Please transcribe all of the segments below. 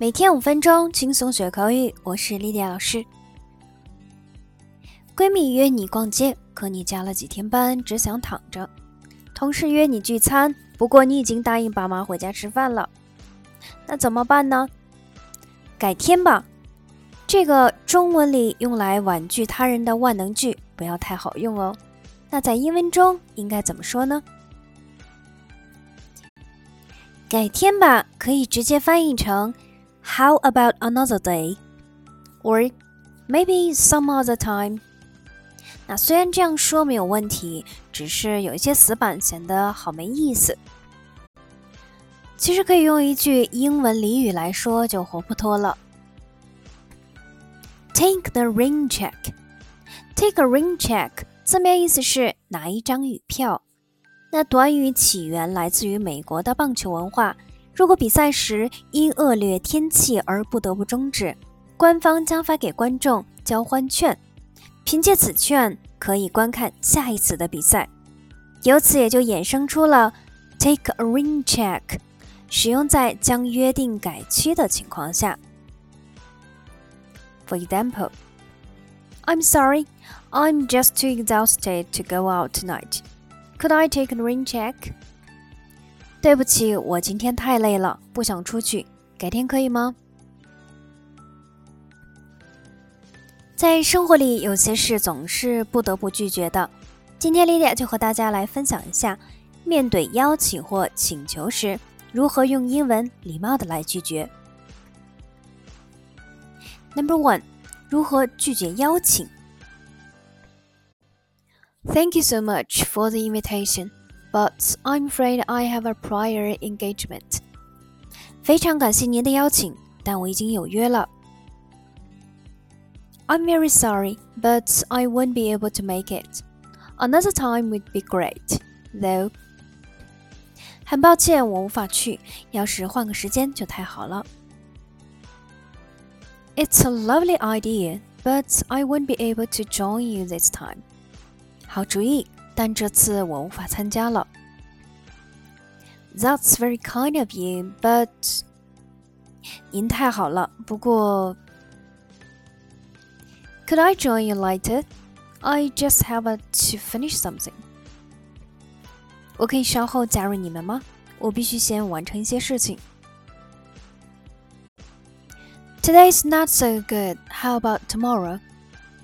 每天五分钟，轻松学口语。我是丽迪亚老师。闺蜜约你逛街，可你加了几天班，只想躺着。同事约你聚餐，不过你已经答应爸妈回家吃饭了。那怎么办呢？改天吧。这个中文里用来婉拒他人的万能句，不要太好用哦。那在英文中应该怎么说呢？改天吧，可以直接翻译成。How about another day? Or maybe some other time? 那虽然这样说没有问题，只是有一些死板，显得好没意思。其实可以用一句英文俚语来说，就活泼多了。Take the rain check. Take a rain check 字面意思是拿一张雨票。那短语起源来自于美国的棒球文化。如果比赛时因恶劣天气而不得不终止，官方将发给观众交换券，凭借此券可以观看下一次的比赛。由此也就衍生出了 take a rain check，使用在将约定改期的情况下。For example, I'm sorry, I'm just too exhausted to go out tonight. Could I take a rain check? 对不起，我今天太累了，不想出去，改天可以吗？在生活里，有些事总是不得不拒绝的。今天莉莉就和大家来分享一下，面对邀请或请求时，如何用英文礼貌的来拒绝。Number one，如何拒绝邀请？Thank you so much for the invitation. But I'm afraid I have a prior engagement. 非常感谢您的邀请，但我已经有约了。I'm very sorry, but I won't be able to make it. Another time would be great, though. 很抱歉，我无法去。要是换个时间就太好了。It's a lovely idea, but I won't be able to join you this time. 好主意， 但这次我无法参加了。That's very kind of you, but 您太好了，不过 Could I join you later? I just have to finish something. 我可以稍后加入你们吗？我必须先完成一些事情。Today's not so good. How about tomorrow?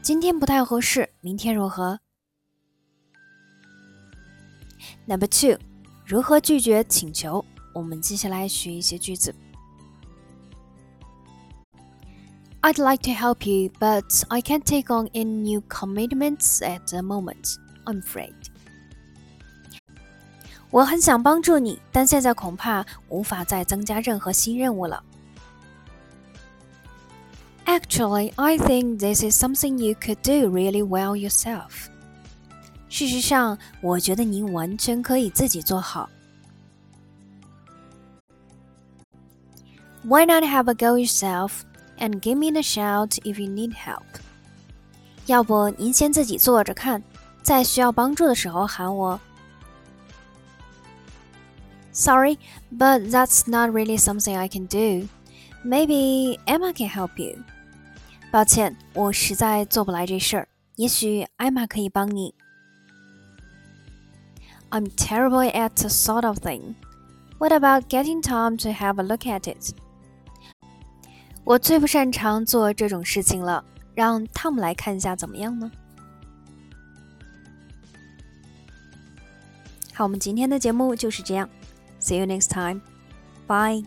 今天不太合适，明天如何 ？Number two，如何拒绝请求？我们接下来学一些句子。I'd like to help you, but I can't take on any new commitments at the moment. I'm afraid. 我很想帮助你，但现在恐怕无法再增加任何新任务了。Actually, I think this is something you could do really well yourself. 事实上，我觉得您完全可以自己做好。Why not have a go yourself and give me a shout if you need help？要不您先自己做着看，在需要帮助的时候喊我。Sorry, but that's not really something I can do. Maybe Emma can help you. 抱歉，我实在做不来这事儿。也许艾玛可以帮你。 I'm terrible at the sort of thing. What about getting Tom to have a look at it? 我最不擅长做这种事情了，让汤姆来看一下怎么样呢？好，我们今天的节目就是这样。See you next time. Bye.